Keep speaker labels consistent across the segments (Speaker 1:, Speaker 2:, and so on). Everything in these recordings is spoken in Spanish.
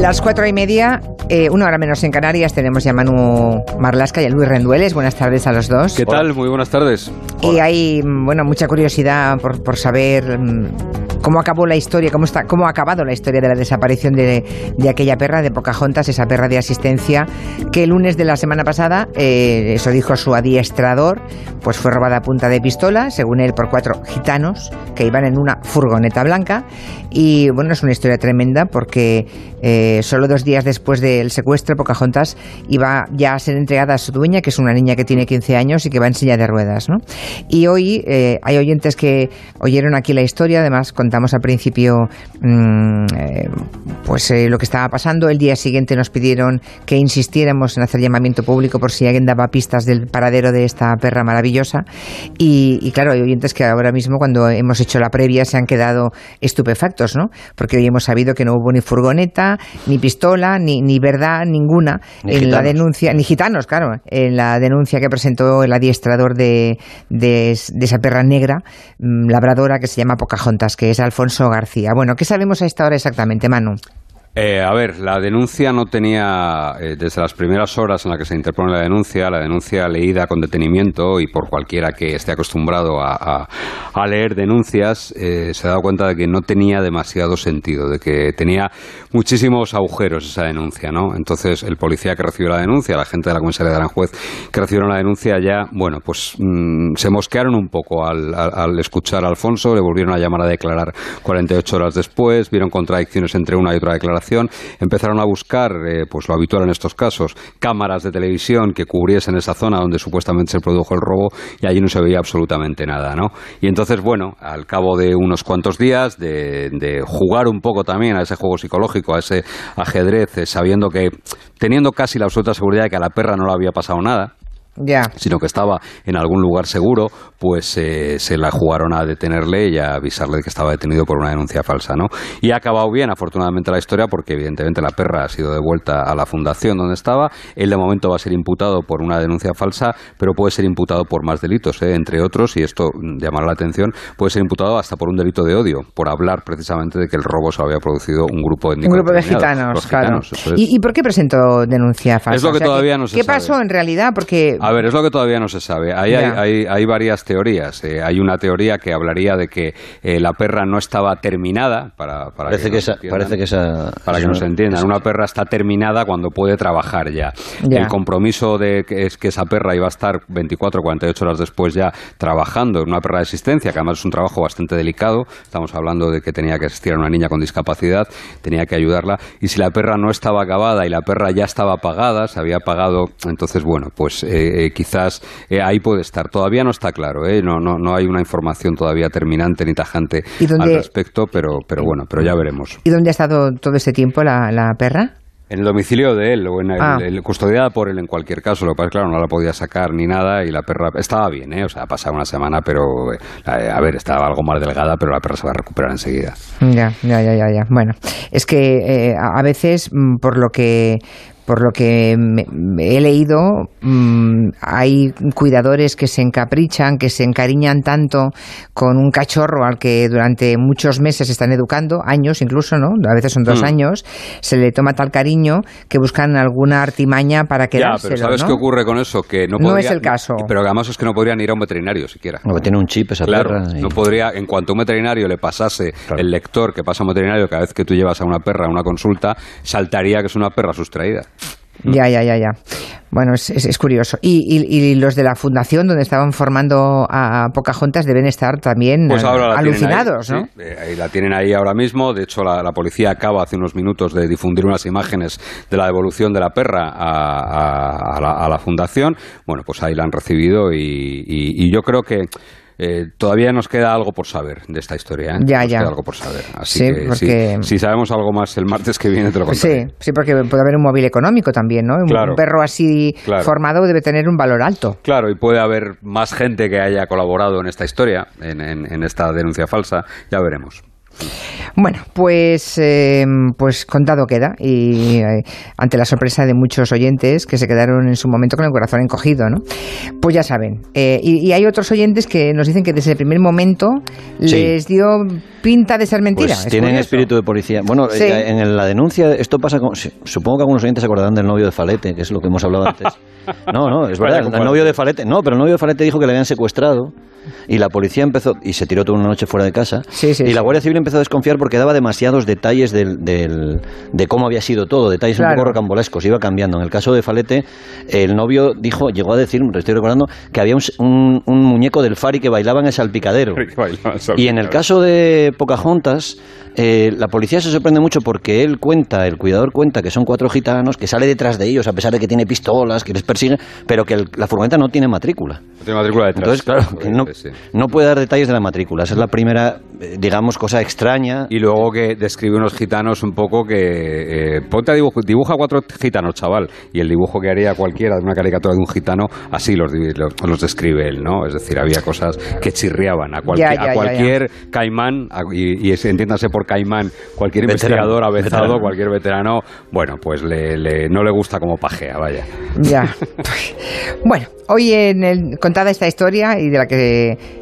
Speaker 1: Las cuatro y media, eh, una hora menos en Canarias, tenemos ya a Manu Marlasca y a Luis Rendueles. Buenas tardes a los dos.
Speaker 2: ¿Qué tal? Muy buenas tardes.
Speaker 1: Y hay, bueno, mucha curiosidad por, por saber mm, cómo acabó la historia, cómo, está, cómo ha acabado la historia de la desaparición de, de aquella perra, de Pocahontas, esa perra de asistencia, que el lunes de la semana pasada, eh, eso dijo su adiestrador, pues fue robada a punta de pistola, según él, por cuatro gitanos que iban en una furgoneta blanca. Y bueno, es una historia tremenda porque eh, solo dos días después del secuestro, Pocahontas iba ya a ser entregada a su dueña, que es una niña que tiene 15 años y que va en silla de ruedas. ¿no? Y hoy eh, hay oyentes que oyeron aquí la historia, además contamos al principio mmm, eh, pues lo que estaba pasando. El día siguiente nos pidieron que insistiéramos en hacer llamamiento público por si alguien daba pistas del paradero de esta perra maravillosa. Y, y claro, hay oyentes que ahora mismo, cuando hemos hecho la previa, se han quedado estupefactos, ¿no? Porque hoy hemos sabido que no hubo ni furgoneta, ni pistola, ni, ni verdad ninguna
Speaker 3: Ni
Speaker 1: en
Speaker 3: gitanos.
Speaker 1: la denuncia, ni gitanos, claro, en la denuncia que presentó el adiestrador de, de, de esa perra negra, mm, labradora, que se llama Pocahontas, que es Alfonso García. Bueno, ¿qué sabemos a esta hora exactamente, Manu?
Speaker 2: Eh, a ver, la denuncia no tenía, eh, desde las primeras horas en las que se interpone la denuncia, la denuncia leída con detenimiento y por cualquiera que esté acostumbrado a, leer denuncias, eh, se ha dado cuenta de que no tenía demasiado sentido, de que tenía muchísimos agujeros esa denuncia, ¿no? Entonces, el policía que recibió la denuncia, la gente de la comisaría de Aranjuez que recibieron la denuncia ya, bueno, pues mm, se mosquearon un poco al, al- al escuchar a Alfonso, le volvieron a llamar a declarar 48 horas después, vieron contradicciones entre una y otra declaración, empezaron a buscar, eh, pues lo habitual en estos casos, cámaras de televisión que cubriesen esa zona donde supuestamente se produjo el robo y allí no se veía absolutamente nada, ¿no? Y entonces, bueno, al cabo de unos cuantos días de, de jugar un poco también a ese juego psicológico, a ese ajedrez, eh, sabiendo que, teniendo casi la absoluta seguridad de que a la perra no le había pasado nada,
Speaker 1: Ya.
Speaker 2: sino que estaba en algún lugar seguro, pues eh, se la jugaron a detenerle y a avisarle de que estaba detenido por una denuncia falsa, ¿no? Y ha acabado bien, afortunadamente, la historia, porque evidentemente la perra ha sido devuelta a la fundación donde estaba. Él de momento va a ser imputado por una denuncia falsa, pero puede ser imputado por más delitos, ¿eh? entre otros, y esto llamará la atención, puede ser imputado hasta por un delito de odio, por hablar precisamente de que el robo se había producido un grupo étnico
Speaker 1: Un grupo de gitanos,
Speaker 2: Los
Speaker 1: claro.
Speaker 2: gitanos, eso es.
Speaker 1: ¿Y, y por qué presentó denuncia falsa?
Speaker 2: Es lo que
Speaker 1: ¿qué-
Speaker 2: todavía no se
Speaker 1: ¿Qué
Speaker 2: sabe.
Speaker 1: pasó en realidad? Porque
Speaker 2: A ver, es lo que todavía no se sabe. Ahí hay, hay- hay varias teorías. Eh, hay una teoría que hablaría de que eh, la perra no estaba terminada, para, para
Speaker 3: Parece que,
Speaker 2: nos
Speaker 3: esa,
Speaker 2: entiendan.
Speaker 3: parece que esa...
Speaker 2: Para que nos
Speaker 3: una-
Speaker 2: entiendan, una perra está terminada cuando puede trabajar ya.
Speaker 1: Ya.
Speaker 2: El compromiso de que es que esa perra iba a estar 24 o 48 horas después ya trabajando en una perra de asistencia, que además es un trabajo bastante delicado. Estamos hablando de que tenía que asistir a una niña con discapacidad, tenía que ayudarla. Y si la perra no estaba acabada y la perra ya estaba pagada, se había pagado, entonces bueno, pues eh, eh, quizás eh, ahí puede estar. Todavía no está claro, ¿eh? no, no, no hay una información todavía terminante ni tajante
Speaker 1: ¿Y dónde-
Speaker 2: al respecto, pero, pero bueno, pero ya veremos.
Speaker 1: ¿Y dónde ha estado todo este tiempo la, la perra?
Speaker 2: En el domicilio de él, o en el,
Speaker 1: Ah.
Speaker 2: el- custodiada por él en cualquier caso. Lo que claro, no la podía sacar ni nada y la perra estaba bien, ¿eh? O sea, ha pasado una semana, pero, a ver, estaba algo más delgada, pero la perra se va a recuperar enseguida.
Speaker 1: Ya, ya, ya, ya, ya. Bueno, es que eh, a a veces, mm, por lo que por lo que me- me he leído, mm, hay cuidadores que se encaprichan, que se encariñan tanto con un cachorro al que durante muchos meses están educando, años incluso, ¿no? A veces son dos
Speaker 2: Mm.
Speaker 1: años, se le toma tal cariño que buscan alguna artimaña para
Speaker 2: Ya,
Speaker 1: quedárselo,
Speaker 2: pero ¿sabes
Speaker 1: ¿no?
Speaker 2: qué ocurre con eso? Que no,
Speaker 1: No
Speaker 2: podría-
Speaker 1: es el caso.
Speaker 2: Pero que además es que no podrían ir a un veterinario siquiera.
Speaker 3: Que tiene un chip esa
Speaker 2: Claro,
Speaker 3: perra. y-
Speaker 2: no podría, en cuanto un veterinario le pasase
Speaker 3: Claro.
Speaker 2: el lector que pasa a un veterinario cada vez que tú llevas a una perra a una consulta, saltaría que es una perra sustraída.
Speaker 1: Ya, ya, ya, ya. Bueno, es, es- es curioso. Y, y- y los de la fundación donde estaban formando a Pocahontas deben estar también
Speaker 2: Pues
Speaker 1: eh,
Speaker 2: tienen
Speaker 1: alucinados,
Speaker 2: ahí,
Speaker 1: ¿no?
Speaker 2: sí, eh, ahí la tienen ahí ahora mismo. De hecho, la, la policía acaba hace unos minutos de difundir unas imágenes de la devolución de la perra a, a- a la, a la fundación. Bueno, pues ahí la han recibido y, y- y yo creo que eh, todavía nos queda algo por saber de esta historia. ¿eh?
Speaker 1: Ya,
Speaker 2: nos
Speaker 1: ya.
Speaker 2: queda algo por saber. Así
Speaker 1: Sí,
Speaker 2: que
Speaker 1: porque-
Speaker 2: si, si sabemos algo más el martes que viene, te lo contaré.
Speaker 1: Sí, sí, porque puede haber un móvil económico también, ¿no? Un-
Speaker 2: Claro.
Speaker 1: Un perro así
Speaker 2: Claro.
Speaker 1: formado debe tener un valor alto.
Speaker 2: Claro, y puede haber más gente que haya colaborado en esta historia, en, en- en esta denuncia falsa, ya veremos.
Speaker 1: Bueno, pues, eh, pues contado queda y eh, ante la sorpresa de muchos oyentes que se quedaron en su momento con el corazón encogido, ¿no? Pues ya saben. Eh, y, hay otros oyentes que nos dicen que desde el primer momento les dio pinta de ser mentira.
Speaker 3: Pues tienen espíritu de policía. Bueno, en la denuncia esto pasa con... Supongo que algunos oyentes se acordarán del novio de Falete, que es lo que hemos hablado antes. No, no, es verdad. El novio de Falete, no, pero el novio de Falete dijo que le habían secuestrado y la policía empezó y se tiró toda una noche fuera de casa. y la Guardia Civil empezó a desconfiar porque daba demasiados detalles del, de cómo había sido todo, detalles un poco rocambolescos, iba cambiando. En el caso de Falete, el novio dijo, llegó a decir, me estoy recordando, que había un, un, muñeco del Fari que bailaba en el salpicadero. y en el caso de Pocahontas, eh, la policía se sorprende mucho porque él cuenta, el cuidador cuenta que son cuatro gitanos, que sale detrás de ellos a pesar de que tiene pistolas, que les persigue, pero que la furgoneta no tiene matrícula.
Speaker 2: No tiene matrícula detrás.
Speaker 3: Entonces, claro, que no, no, puede dar detalles de la matrícula. Esa es la primera, eh, digamos, cosa extraña.
Speaker 2: Y luego que describe unos gitanos un poco que... Eh, ponte a dibujo, dibuja cuatro gitanos, chaval. Y el dibujo que haría cualquiera de una caricatura de un gitano, así los, los, describe él, ¿no? Es decir, había cosas que chirriaban a, cualquier caimán, y, y entiéndase por Caimán, cualquier investigador avezado, cualquier veterano, bueno, pues le, no le gusta como pajea, vaya.
Speaker 1: Ya. bueno, hoy en el, contada esta historia y de la que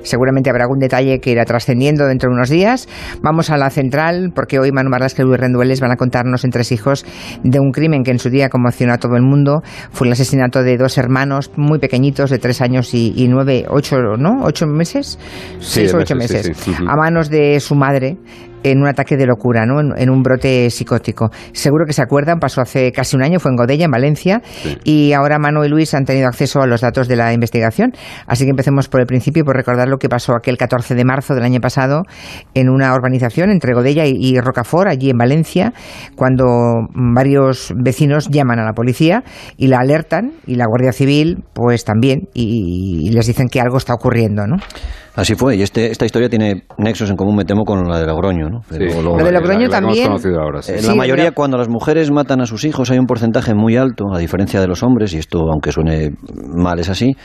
Speaker 1: seguramente habrá algún detalle que irá trascendiendo dentro de unos días, vamos a la central porque hoy Manu Marlasca y Luis Rendueles van a contarnos en tres hijos de un crimen que en su día conmocionó a todo el mundo. Fue el asesinato de dos hermanos muy pequeñitos de tres años y, nueve, ocho, ¿no? ¿Ocho meses? Seis o ocho meses. A manos de su madre en un ataque de locura, ¿no? En, un brote psicótico. Seguro que se acuerdan, pasó hace casi un año, fue en Godella, en Valencia, y ahora Manu y Luis han tenido acceso a los datos de la investigación. Así que empecemos por el principio, por recordar lo que pasó aquel 14 de marzo del año pasado en una urbanización entre Godella y, Rocafort, allí en Valencia, cuando varios vecinos llaman a la policía y la alertan, y la Guardia Civil, pues también, y, y les dicen que algo está ocurriendo, ¿no?
Speaker 3: Así fue, y este, esta historia tiene nexos en común, me temo, con la de Logroño. ¿no?
Speaker 1: lo, de Logroño también.
Speaker 3: Ahora, eh, la mayoría, cuando las mujeres matan a sus hijos, hay un porcentaje muy alto, a diferencia de los hombres, y esto, aunque suene mal, es así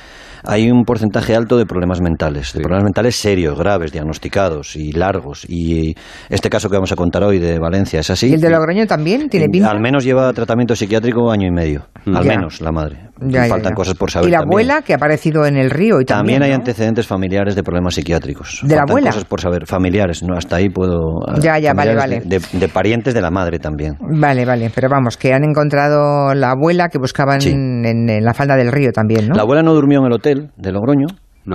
Speaker 3: hay un porcentaje alto de problemas mentales, de problemas mentales serios, graves, diagnosticados y largos. Y este caso que vamos a contar hoy de Valencia es así.
Speaker 1: ¿Y el de Logroño también tiene pinta?
Speaker 3: Al menos lleva tratamiento psiquiátrico año y medio. Mm. Al menos la madre. Faltan cosas por saber.
Speaker 1: ¿Y la abuela que ha aparecido en el río? Y
Speaker 3: también, hay antecedentes familiares de problemas psiquiátricos.
Speaker 1: ¿De la abuela?
Speaker 3: cosas por saber. Familiares, no hasta ahí puedo.
Speaker 1: Ya, ya, vale, vale.
Speaker 3: De, parientes de la madre también.
Speaker 1: Vale, vale. Pero vamos, que han encontrado la abuela que buscaban en, la falda del río también, ¿no?
Speaker 3: La abuela no durmió en el hotel de Logroño.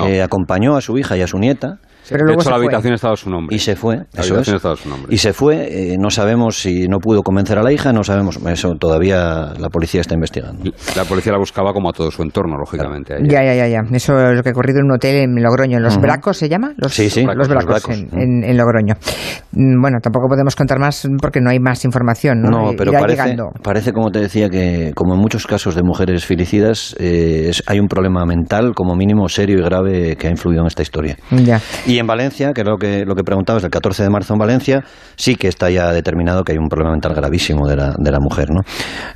Speaker 3: Eh, acompañó a su hija y a su nieta
Speaker 2: pero de hecho, la habitación estaba su nombre.
Speaker 3: Y se fue.
Speaker 2: La habitación estaba su nombre.
Speaker 3: Y se fue. Eh, no sabemos si no pudo convencer a la hija, no sabemos. Eso todavía la policía está investigando.
Speaker 2: La policía la buscaba como a todo su entorno, lógicamente.
Speaker 1: Ya, ya, ya, ya. Eso es lo que ha ocurrido en un hotel en Logroño. ¿En los Bracos se llama? Los,
Speaker 3: sí, sí.
Speaker 1: Los Bracos, en, Logroño. Mm, bueno, tampoco podemos contar más porque no hay más información. No,
Speaker 3: no pero parece, parece, como te decía, que como en muchos casos de mujeres filicidas, eh, hay un problema mental como mínimo serio y grave que ha influido en esta historia.
Speaker 1: Ya.
Speaker 3: Y en Valencia, que es lo que, lo que preguntabas, del 14 de marzo en Valencia, sí que está ya determinado que hay un problema mental gravísimo de la, de la mujer. ¿no?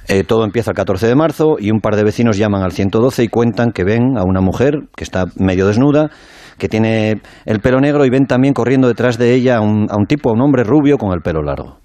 Speaker 3: Eh, todo empieza el 14 de marzo y un par de vecinos llaman al 112 y cuentan que ven a una mujer que está medio desnuda que tiene el pelo negro y ven también corriendo detrás de ella a un, a un tipo, a un hombre rubio con el pelo largo.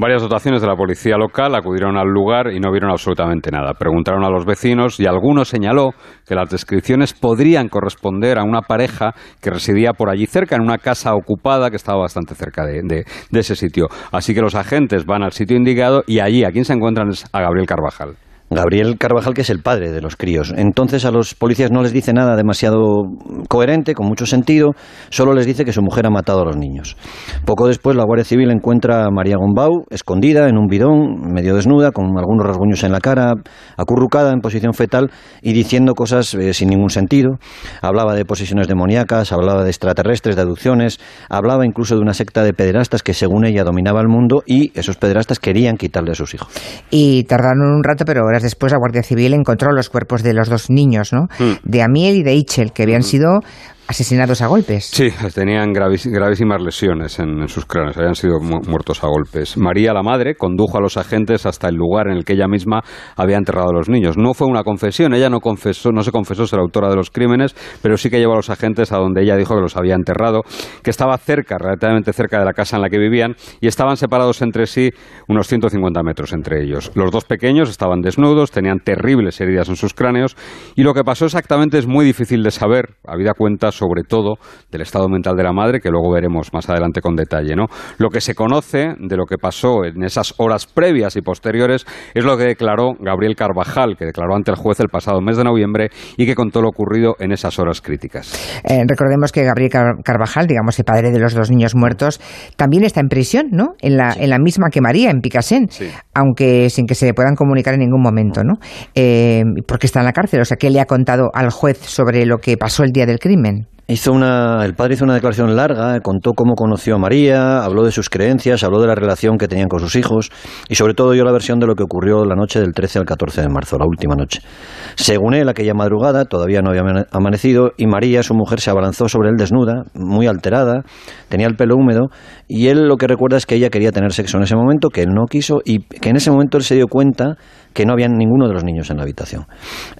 Speaker 2: Varias dotaciones de la policía local acudieron al lugar y no vieron absolutamente nada. Preguntaron a los vecinos y alguno señaló que las descripciones podrían corresponder a una pareja que residía por allí cerca, en una casa ocupada que estaba bastante cerca de, de ese sitio. Así que los agentes van al sitio indicado y allí a quien se encuentran es a Gabriel Carvajal.
Speaker 3: Gabriel Carvajal, que es el padre de los críos. Entonces a los policías no les dice nada demasiado coherente, con mucho sentido, solo les dice que su mujer ha matado a los niños. Poco después la Guardia Civil encuentra a María Gombau escondida en un bidón, medio desnuda, con algunos rasguños en la cara, acurrucada en posición fetal y diciendo cosas eh, sin ningún sentido. Hablaba de posesiones demoníacas, hablaba de extraterrestres, de aducciones, hablaba incluso de una secta de pederastas que según ella dominaba el mundo y esos pederastas querían quitarle a sus hijos.
Speaker 1: Y tardaron un rato, pero ahora después la Guardia Civil encontró los cuerpos de los dos niños, ¿no? Mm. De Amiel y de Ichel, que habían mm. sido asesinados a golpes.
Speaker 2: Sí, tenían gravísimas lesiones en, sus cráneos, habían sido muertos a golpes. María, la madre, condujo a los agentes hasta el lugar en el que ella misma había enterrado a los niños. No fue una confesión, ella no confesó, no se confesó ser autora de los crímenes, pero sí que llevó a los agentes a donde ella dijo que los había enterrado, que estaba cerca, relativamente cerca de la casa en la que vivían, y estaban separados entre sí unos 150 metros entre ellos. Los dos pequeños estaban desnudos, tenían terribles heridas en sus cráneos, y lo que pasó exactamente es muy difícil de saber, habida cuenta sobre todo del estado mental de la madre, que luego veremos más adelante con detalle. ¿no? Lo que se conoce de lo que pasó en esas horas previas y posteriores es lo que declaró Gabriel Carvajal, que declaró ante el juez el pasado mes de noviembre y que contó lo ocurrido en esas horas críticas.
Speaker 1: Eh, recordemos que Gabriel Carvajal, digamos el padre de los dos niños muertos, también está en prisión, ¿no? En la, en la misma que María, en Picasen, aunque sin que se le puedan comunicar en ningún momento, ¿no? Eh, porque está en la cárcel, o sea, ¿qué le ha contado al juez sobre lo que pasó el día del crimen?
Speaker 3: Hizo una, el padre hizo una declaración larga, contó cómo conoció a María, habló de sus creencias, habló de la relación que tenían con sus hijos y sobre todo dio la versión de lo que ocurrió la noche del 13 al 14 de marzo, la última noche. Según él, aquella madrugada todavía no había amanecido y María, su mujer, se abalanzó sobre él desnuda, muy alterada, tenía el pelo húmedo y él lo que recuerda es que ella quería tener sexo en ese momento, que él no quiso y que en ese momento él se dio cuenta que no había ninguno de los niños en la habitación.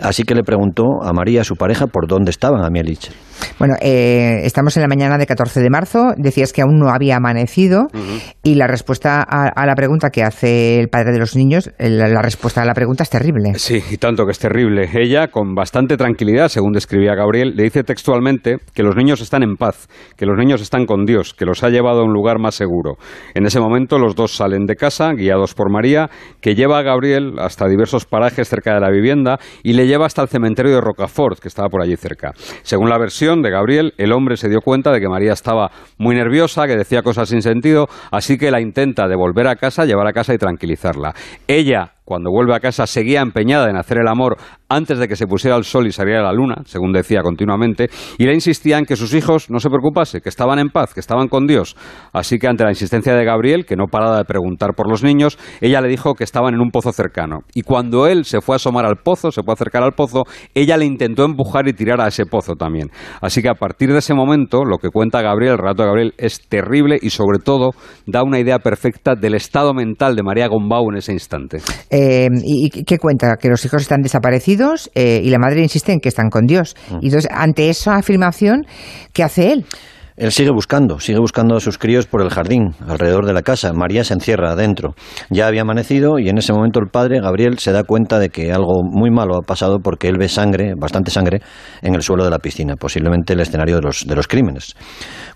Speaker 3: Así que le preguntó a María, su pareja, por dónde estaban a Mielich.
Speaker 1: Bueno, eh, estamos en la mañana de 14 de marzo. Decías que aún no había amanecido y la respuesta a, la pregunta que hace el padre de los niños, la, respuesta a la pregunta es terrible.
Speaker 2: Sí, y tanto que es terrible. Ella, con bastante tranquilidad, según describía Gabriel, le dice textualmente que los niños están en paz, que los niños están con Dios, que los ha llevado a un lugar más seguro. En ese momento los dos salen de casa, guiados por María, que lleva a Gabriel hasta diversos parajes cerca de la vivienda y le lleva hasta el cementerio de Rocafort, que estaba por allí cerca. Según la versión de Gabriel, el hombre se dio cuenta de que María estaba muy nerviosa, que decía cosas sin sentido, así que la intenta devolver a casa, llevar a casa y tranquilizarla. Ella cuando vuelve a casa, seguía empeñada en hacer el amor antes de que se pusiera el sol y saliera la luna, según decía continuamente, y le insistía en que sus hijos no se preocupase, que estaban en paz, que estaban con Dios. Así que ante la insistencia de Gabriel, que no paraba de preguntar por los niños, ella le dijo que estaban en un pozo cercano. Y cuando él se fue a asomar al pozo, se fue a acercar al pozo, ella le intentó empujar y tirar a ese pozo también. Así que a partir de ese momento, lo que cuenta Gabriel, el relato de Gabriel, es terrible y sobre todo da una idea perfecta del estado mental de María Gombau en ese instante.
Speaker 1: Eh, ¿Y qué cuenta? Que los hijos están desaparecidos eh, y la madre insiste en que están con Dios. Mm. Y entonces, ante esa afirmación, ¿qué hace él?
Speaker 3: Él sigue buscando, sigue buscando a sus críos por el jardín, alrededor de la casa. María se encierra adentro. Ya había amanecido y en ese momento el padre, Gabriel, se da cuenta de que algo muy malo ha pasado porque él ve sangre, bastante sangre, en el suelo de la piscina, posiblemente el escenario de los, de los crímenes.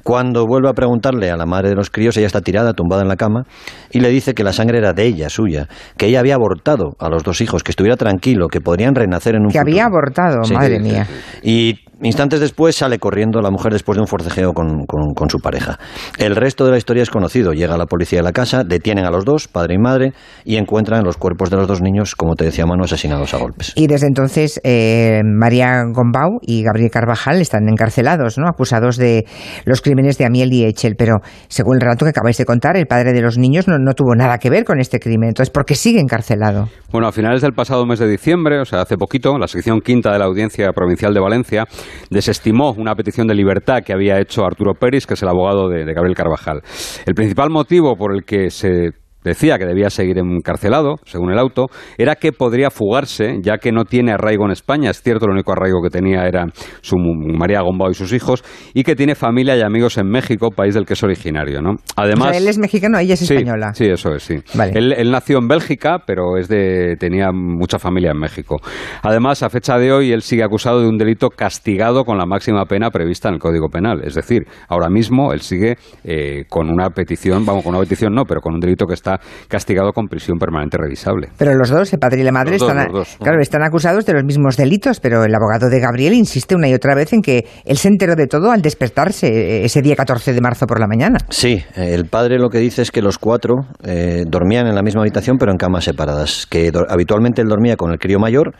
Speaker 3: Cuando vuelve a preguntarle a la madre de los críos, ella está tirada, tumbada en la cama, y le dice que la sangre era de ella, suya, que ella había abortado a los dos hijos, que estuviera tranquilo, que podrían renacer en un
Speaker 1: Que había abortado, madre mía.
Speaker 3: Y Instantes después sale corriendo la mujer después de un forcejeo con, con, su pareja. El resto de la historia es conocido. Llega la policía a la casa, detienen a los dos, padre y madre, y encuentran los cuerpos de los dos niños, como te decía Manu, asesinados a golpes.
Speaker 1: Y desde entonces eh, María Gombau y Gabriel Carvajal están encarcelados, ¿no? acusados de los crímenes de Amiel y Echel. Pero según el relato que acabáis de contar, el padre de los niños no, no tuvo nada que ver con este crimen. Entonces, ¿por qué sigue encarcelado?
Speaker 2: Bueno, a finales del pasado mes de diciembre, o sea, hace poquito, la sección quinta de la Audiencia Provincial de Valencia desestimó una petición de libertad que había hecho Arturo Pérez, que es el abogado de, de Gabriel Carvajal. El principal motivo por el que se decía que debía seguir encarcelado, según el auto, era que podría fugarse, ya que no tiene arraigo en España. Es cierto, el único arraigo que tenía era su María Gombao y sus hijos, y que tiene familia y amigos en México, país del que es originario. ¿no?
Speaker 1: Además, él es mexicano, ella es española.
Speaker 2: Sí, eso es, sí. Él, nació en Bélgica, pero es de, tenía mucha familia en México. Además, a fecha de hoy, él sigue acusado de un delito castigado con la máxima pena prevista en el Código Penal. Es decir, ahora mismo él sigue eh, con una petición, vamos, con una petición no, pero con un delito que está castigado con prisión permanente revisable.
Speaker 1: Pero los dos, el padre y la madre, están, claro, están acusados de los mismos delitos, pero el abogado de Gabriel insiste una y otra vez en que él se enteró de todo al despertarse eh, ese día 14 de marzo por la mañana.
Speaker 3: Sí, el padre lo que dice es que los cuatro eh, dormían en la misma habitación pero en camas separadas, que habitualmente él dormía con el crío mayor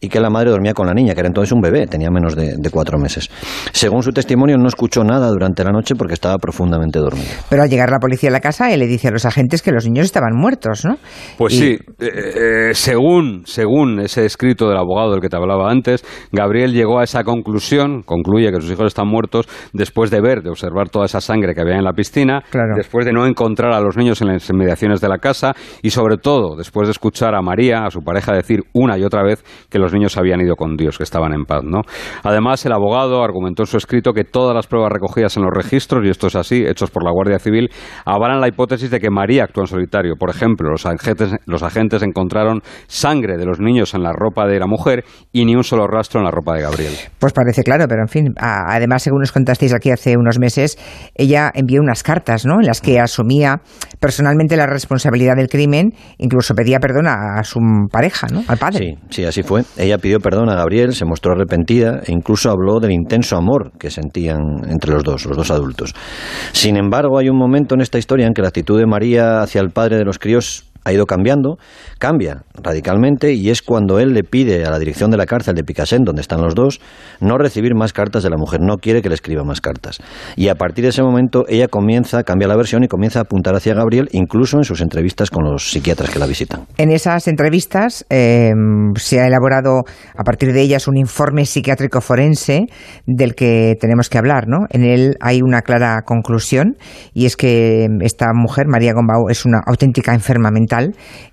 Speaker 3: y que la madre dormía con la niña, que era entonces un bebé, tenía menos de, cuatro meses. Según su testimonio, no escuchó nada durante la noche porque estaba profundamente dormido.
Speaker 1: Pero al llegar la policía a la casa, él le dice a los agentes que los niños estaban muertos, ¿no?
Speaker 2: Pues sí, eh, eh, según, según ese escrito del abogado del que te hablaba antes, Gabriel llegó a esa conclusión, concluye que sus hijos están muertos después de ver, de observar toda esa sangre que había en la piscina, después de no encontrar a los niños en las inmediaciones de la casa y sobre todo después de escuchar a María, a su pareja, decir una y otra vez que los niños habían ido con Dios, que estaban en paz. ¿no? Además, el abogado argumentó en su escrito que todas las pruebas recogidas en los registros, y esto es así, hechos por la Guardia Civil, avalan la hipótesis de que María actuó en solitario. Por ejemplo, los agentes, los agentes encontraron sangre de los niños en la ropa de la mujer y ni un solo rastro en la ropa de Gabriel.
Speaker 1: Pues parece claro, pero en fin, además, según nos contasteis aquí hace unos meses, ella envió unas cartas ¿no? en las que asumía personalmente la responsabilidad del crimen, incluso pedía perdón a, su pareja, ¿no? al padre.
Speaker 3: Sí, sí, así fue. Ella pidió perdón a Gabriel, se mostró arrepentida e incluso habló del intenso amor que sentían entre los dos, los dos adultos. Sin embargo, hay un momento en esta historia en que la actitud de María hacia el padre de los críos ha ido cambiando, cambia radicalmente y es cuando él le pide a la dirección de la cárcel de Picassent, donde están los dos, no recibir más cartas de la mujer, no quiere que le escriba más cartas. Y a partir de ese momento ella comienza, cambia la versión y comienza a apuntar hacia Gabriel, incluso en sus entrevistas con los psiquiatras que la visitan.
Speaker 1: En esas entrevistas eh, se ha elaborado a partir de ellas un informe psiquiátrico forense del que tenemos que hablar, ¿no? En él hay una clara conclusión y es que esta mujer, María Gombau, es una auténtica enferma mental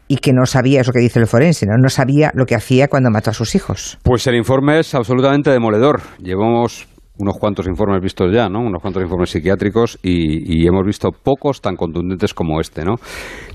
Speaker 1: y que no sabía eso que dice el forense, ¿no? no sabía lo que hacía cuando mató a sus hijos.
Speaker 2: Pues el informe es absolutamente demoledor. Llevamos unos cuantos informes vistos ya, ¿no? Unos cuantos informes psiquiátricos y, hemos visto pocos tan contundentes como este, ¿no?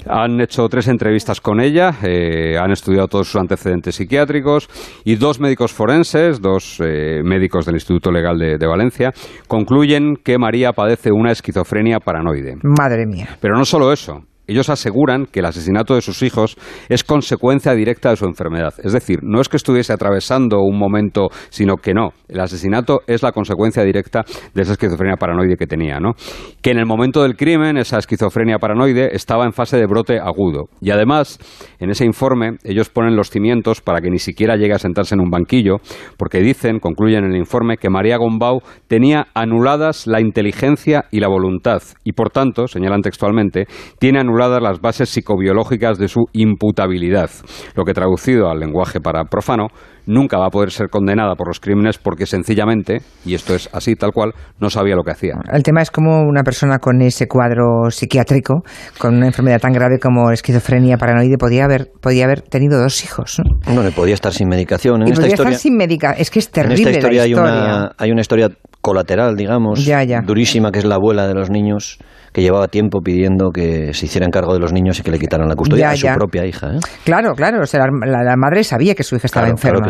Speaker 2: Han hecho tres entrevistas con ella, eh, han estudiado todos sus antecedentes psiquiátricos y dos médicos forenses, dos eh, médicos del Instituto Legal de, de, Valencia, concluyen que María padece una esquizofrenia paranoide.
Speaker 1: Madre mía.
Speaker 2: Pero no solo eso. Ellos aseguran que el asesinato de sus hijos es consecuencia directa de su enfermedad. Es decir, no es que estuviese atravesando un momento, sino que no. El asesinato es la consecuencia directa de esa esquizofrenia paranoide que tenía, ¿no? Que en el momento del crimen, esa esquizofrenia paranoide estaba en fase de brote agudo. Y además, en ese informe, ellos ponen los cimientos para que ni siquiera llegue a sentarse en un banquillo, porque dicen, concluyen en el informe, que María Gombau tenía anuladas la inteligencia y la voluntad. Y por tanto, señalan textualmente, tiene anuladas las bases psicobiológicas de su imputabilidad, lo que traducido al lenguaje para profano nunca va a poder ser condenada por los crímenes porque sencillamente, y esto es así tal cual, no sabía lo que hacía.
Speaker 1: El tema es como una persona con ese cuadro psiquiátrico, con una enfermedad tan grave como esquizofrenia paranoide, podía haber, podía haber tenido dos hijos.
Speaker 3: No, le podía estar sin medicación.
Speaker 1: En esta historia, estar sin medicación. Es que es terrible. En esta historia,
Speaker 3: Hay, una, hay una historia colateral, digamos, durísima, que es la abuela de los niños que llevaba tiempo pidiendo que se hiciera cargo de los niños y que le quitaran la custodia a su propia hija. ¿eh?
Speaker 1: Claro, claro. O sea, la, madre sabía que su hija estaba enferma.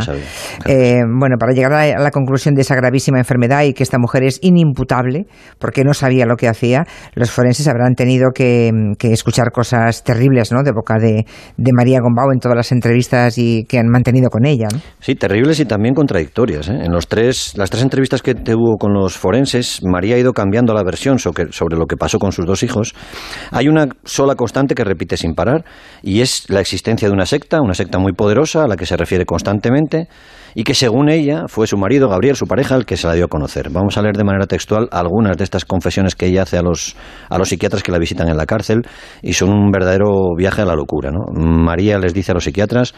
Speaker 1: Eh, bueno, para llegar a la, conclusión de esa gravísima enfermedad y que esta mujer es inimputable porque no sabía lo que hacía, los forenses habrán tenido que, escuchar cosas terribles ¿no? de boca de, María Gombau en todas las entrevistas y que han mantenido con ella.
Speaker 3: Sí, terribles y también contradictorias. ¿eh? En los tres, las tres entrevistas que tuvo con los forenses, María ha ido cambiando la versión sobre, sobre lo que pasó con sus dos hijos, hay una sola constante que repite sin parar y es la existencia de una secta, una secta muy poderosa a la que se refiere constantemente y que según ella fue su marido, Gabriel, su pareja, el que se la dio a conocer. Vamos a leer de manera textual algunas de estas confesiones que ella hace a los, a los psiquiatras que la visitan en la cárcel y son un verdadero viaje a la locura. María les dice a los psiquiatras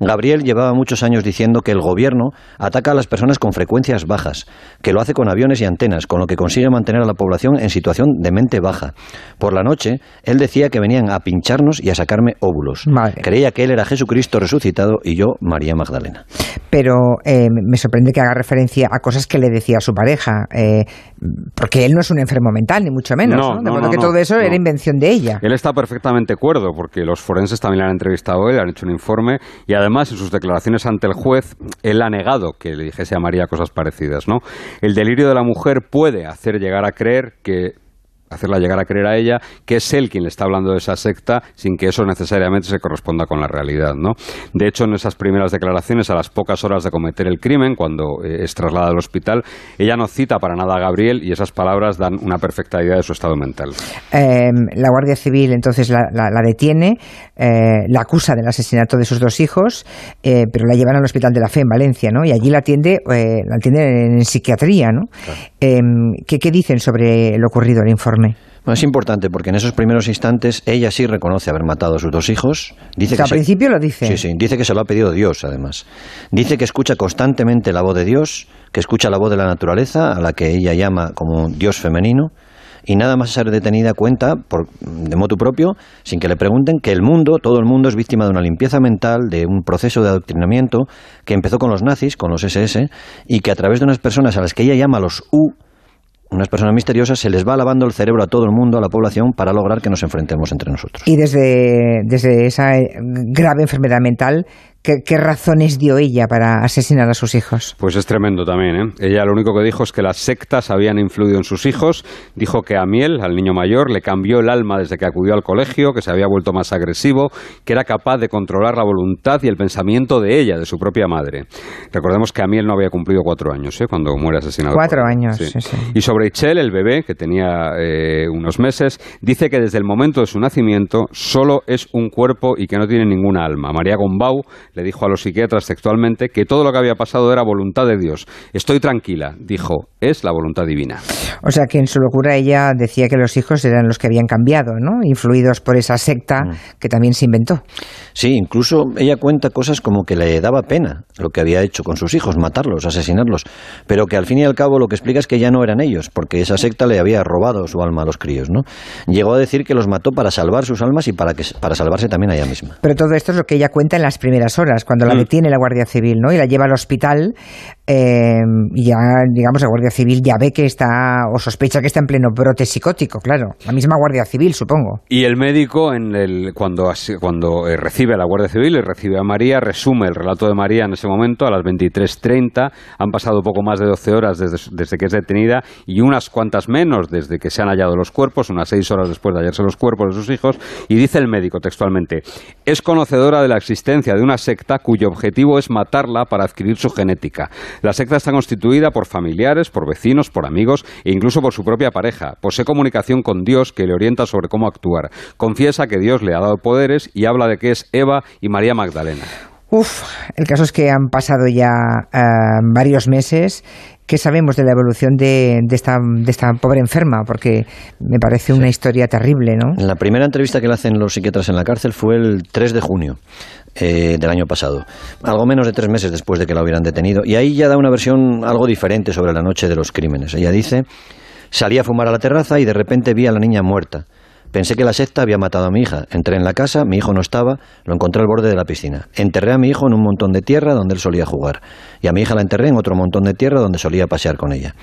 Speaker 3: Gabriel llevaba muchos años diciendo que el gobierno ataca a las personas con frecuencias bajas, que lo hace con aviones y antenas, con lo que consigue mantener a la población en situación de mente baja. Por la noche, él decía que venían a pincharnos y a sacarme óvulos. Creía que él era Jesucristo resucitado y yo María Magdalena.
Speaker 1: Pero eh, me sorprende que haga referencia a cosas que le decía a su pareja, eh, porque él no es un enfermo mental, ni mucho menos. No, De modo que todo eso era invención de ella.
Speaker 2: Él está perfectamente de acuerdo, porque los forenses también le han entrevistado él, han hecho un informe y además Además, en sus declaraciones ante el juez, él ha negado que le dijese a María cosas parecidas. ¿no? El delirio de la mujer puede hacer llegar a creer que hacerla llegar a creer a ella que es él quien le está hablando de esa secta sin que eso necesariamente se corresponda con la realidad. ¿no? De hecho, en esas primeras declaraciones, a las pocas horas de cometer el crimen, cuando eh, es trasladada al hospital, ella no cita para nada a Gabriel y esas palabras dan una perfecta idea de su estado mental.
Speaker 1: Em, la Guardia Civil entonces la, detiene, eh, la acusa del asesinato de sus dos hijos, eh, pero la llevan al Hospital de la Fe en Valencia, ¿no? Y allí la atiende, la atiende en, psiquiatría, ¿no? Em, ¿qué, ¿Qué dicen sobre lo ocurrido el informe?
Speaker 3: Es importante porque en esos primeros instantes ella sí reconoce haber matado a sus dos hijos.
Speaker 1: Dice que al principio lo dice.
Speaker 3: Sí, sí, dice que se lo ha pedido Dios, además. Dice que escucha constantemente la voz de Dios, que escucha la voz de la naturaleza, a la que ella llama como Dios femenino, y nada más ser detenida cuenta, por, de modo propio, sin que le pregunten, que el mundo, todo el mundo es víctima de una limpieza mental, de un proceso de adoctrinamiento que empezó con los nazis, con los SS, y que a través de unas personas a las que ella llama los U, unas personas misteriosas, se les va lavando el cerebro a todo el mundo, a la población, para lograr que nos enfrentemos entre nosotros.
Speaker 1: Y desde, desde esa eh, grave enfermedad mental, ¿Qué, razones dio ella para asesinar a sus hijos?
Speaker 2: Pues es tremendo también. ¿eh? Ella lo único que dijo es que las sectas habían influido en sus hijos. Dijo que a Miel, al niño mayor, le cambió el alma desde que acudió al colegio, que se había vuelto más agresivo, que era capaz de controlar la voluntad y el pensamiento de ella, de su propia madre. Recordemos que a Miel no había cumplido cuatro años ¿eh? cuando muere asesinado.
Speaker 1: Cuatro años, sí.
Speaker 2: Y sobre Ichel, el bebé, que tenía eh, unos meses, dice que desde el momento de su nacimiento solo es un cuerpo y que no tiene ninguna alma. María Gombau le dijo a los psiquiatras textualmente que todo lo que había pasado era voluntad de Dios. Estoy tranquila, dijo, es la voluntad divina.
Speaker 1: O sea que en su locura ella decía que los hijos eran los que habían cambiado, ¿no? Influidos por esa secta mm. que también se inventó.
Speaker 3: Sí, incluso ella cuenta cosas como que le daba pena lo que había hecho con sus hijos, matarlos, asesinarlos, pero que al fin y al cabo lo que explica es que ya no eran ellos, porque esa secta le había robado su alma a los críos, ¿no? Llegó a decir que los mató para salvar sus almas y para, que, para salvarse también a ella misma.
Speaker 1: Pero todo esto es lo que ella cuenta en las primeras horas, cuando la mm. detiene la Guardia Civil, ¿no? Y la lleva al hospital eh, y ya, digamos, la Guardia Civil ya ve que está, o sospecha que está en pleno brote psicótico, claro. La misma Guardia Civil, supongo.
Speaker 2: Y el médico, en el, cuando, eh, recibe a la Guardia Civil y recibe a María, resume el relato de María en ese momento a las 23.30. Han pasado poco más de 12 horas desde, que es detenida y unas cuantas menos desde que se han hallado los cuerpos, unas 6 horas después de hallarse los cuerpos de sus hijos. Y dice el médico textualmente, es conocedora de la existencia de una secta cuyo objetivo es matarla para adquirir su genética. La secta está constituida por familiares, por vecinos, por amigos e incluso por su propia pareja. Posee comunicación con Dios que le orienta sobre cómo actuar. Confiesa que Dios le ha dado poderes y habla de que es Eva y María Magdalena.
Speaker 1: Uf, el caso es que han pasado ya eh, varios meses. ¿Qué sabemos de la evolución de, esta, pobre enferma? Porque me parece una historia terrible, ¿no?
Speaker 3: La primera entrevista que le hacen los psiquiatras en la cárcel fue el 3 de junio. Eh, del año pasado, algo menos de tres meses después de que la hubieran detenido, y ahí ya da una versión algo diferente sobre la noche de los crímenes. Ella dice, salí a fumar a la terraza y de repente vi a la niña muerta. Pensé que la secta había matado a mi hija. Entré en la casa, mi hijo no estaba, lo encontré al borde de la piscina. Enterré a mi hijo en un montón de tierra donde él solía jugar. Y a mi hija la enterré en otro montón de tierra donde solía pasear con ella.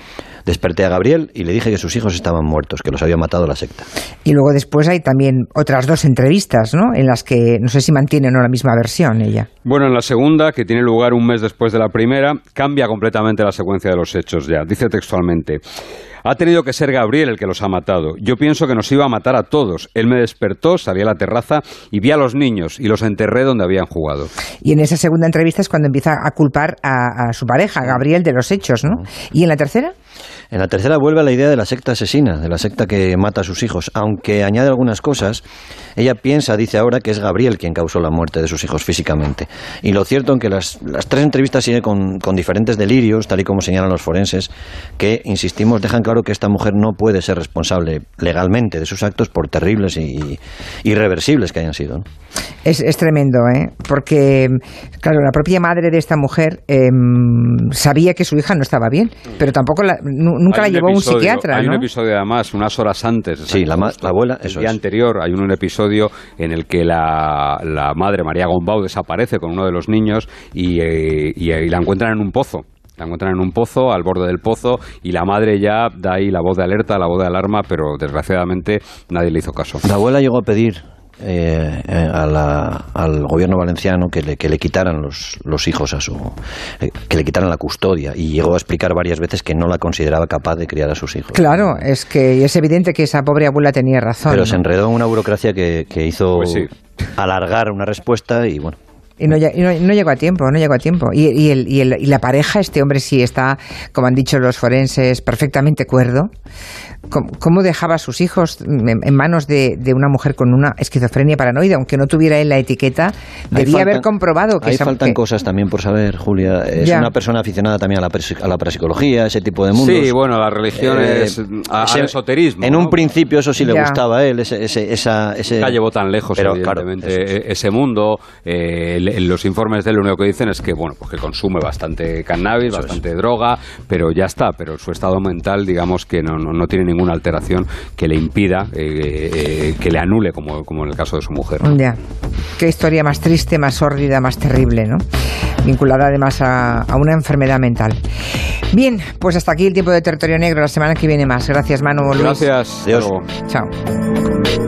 Speaker 3: Desperté a Gabriel y le dije que sus hijos estaban muertos, que los había matado la secta.
Speaker 1: Y luego después hay también otras dos entrevistas, ¿no? En las que no sé si mantiene o no la misma versión ella.
Speaker 2: Bueno, en la segunda, que tiene lugar un mes después de la primera, cambia completamente la secuencia de los hechos ya. Dice textualmente. Ha tenido que ser Gabriel el que los ha matado. Yo pienso que nos iba a matar a todos. Él me despertó, salí a la terraza y vi a los niños y los enterré donde habían jugado.
Speaker 1: Y en esa segunda entrevista es cuando empieza a culpar a, a su pareja, Gabriel, de los hechos, ¿no? ¿Y en la tercera?
Speaker 3: En la tercera vuelve a la idea de la secta asesina, de la secta que mata a sus hijos, aunque añade algunas cosas. Ella piensa, dice ahora, que es Gabriel quien causó la muerte de sus hijos físicamente. Y lo cierto es que las, tres entrevistas siguen con, con, diferentes delirios, tal y como señalan los forenses, que, insistimos, dejan claro que esta mujer no puede ser responsable legalmente de sus actos por terribles y irreversibles que hayan sido.
Speaker 1: Es, es, tremendo, ¿eh? Porque, claro, la propia madre de esta mujer em, sabía que su hija no estaba bien, pero tampoco la, nunca la llevó a un psiquiatra.
Speaker 2: Hay
Speaker 1: un
Speaker 2: episodio además, unas horas antes.
Speaker 3: Sí, la, la, abuela,
Speaker 2: eso El día anterior hay un, episodio en el que la, la, madre, María Gombau, desaparece con uno de los niños y, eh, y, la encuentran en un pozo. La encuentran en un pozo, al borde del pozo, y la madre ya da ahí la voz de alerta, la voz de alarma, pero desgraciadamente nadie le hizo caso.
Speaker 3: La abuela llegó a pedir eh, eh, al gobierno valenciano que le, que le quitaran los, los hijos a su. Eh, que le quitaran la custodia. Y llegó a explicar varias veces que no la consideraba capaz de criar a sus hijos.
Speaker 1: Claro, es que es evidente que esa pobre abuela tenía razón.
Speaker 3: Pero se enredó en una burocracia que, que hizo pues alargar una respuesta y bueno.
Speaker 1: Y no, no, llegó a tiempo, no llegó a tiempo. Y, y, el, y, el, y, la pareja, este hombre sí está, como han dicho los forenses, perfectamente cuerdo. ¿Cómo, dejaba a sus hijos en, manos de, una mujer con una esquizofrenia paranoide? Aunque no tuviera él la etiqueta, debía haber comprobado que...
Speaker 3: Ahí faltan cosas también por saber, Julia. Es una persona aficionada también a la, a la parapsicología, ese tipo de mundos.
Speaker 2: Sí, bueno, la religión eh, es al esoterismo.
Speaker 3: En un principio eso sí le gustaba a él, ese... ese, esa, ese...
Speaker 2: llevó tan lejos, pero, evidentemente, e, ese mundo. Eh, los informes de él lo único que dicen es que, bueno, pues que consume bastante cannabis, bastante droga, pero ya está. Pero su estado mental, digamos que no, no, no tiene ninguna alteración que le impida, eh, eh, que le anule, como, como en el caso de su mujer.
Speaker 1: Ya. Qué historia más triste, más sórdida, más terrible, ¿no? Vinculada además a, a una enfermedad mental. Bien, pues hasta aquí el tiempo de territorio negro. La semana que viene más. Gracias, Manu.
Speaker 2: Gracias.
Speaker 3: Adiós.
Speaker 1: Chao.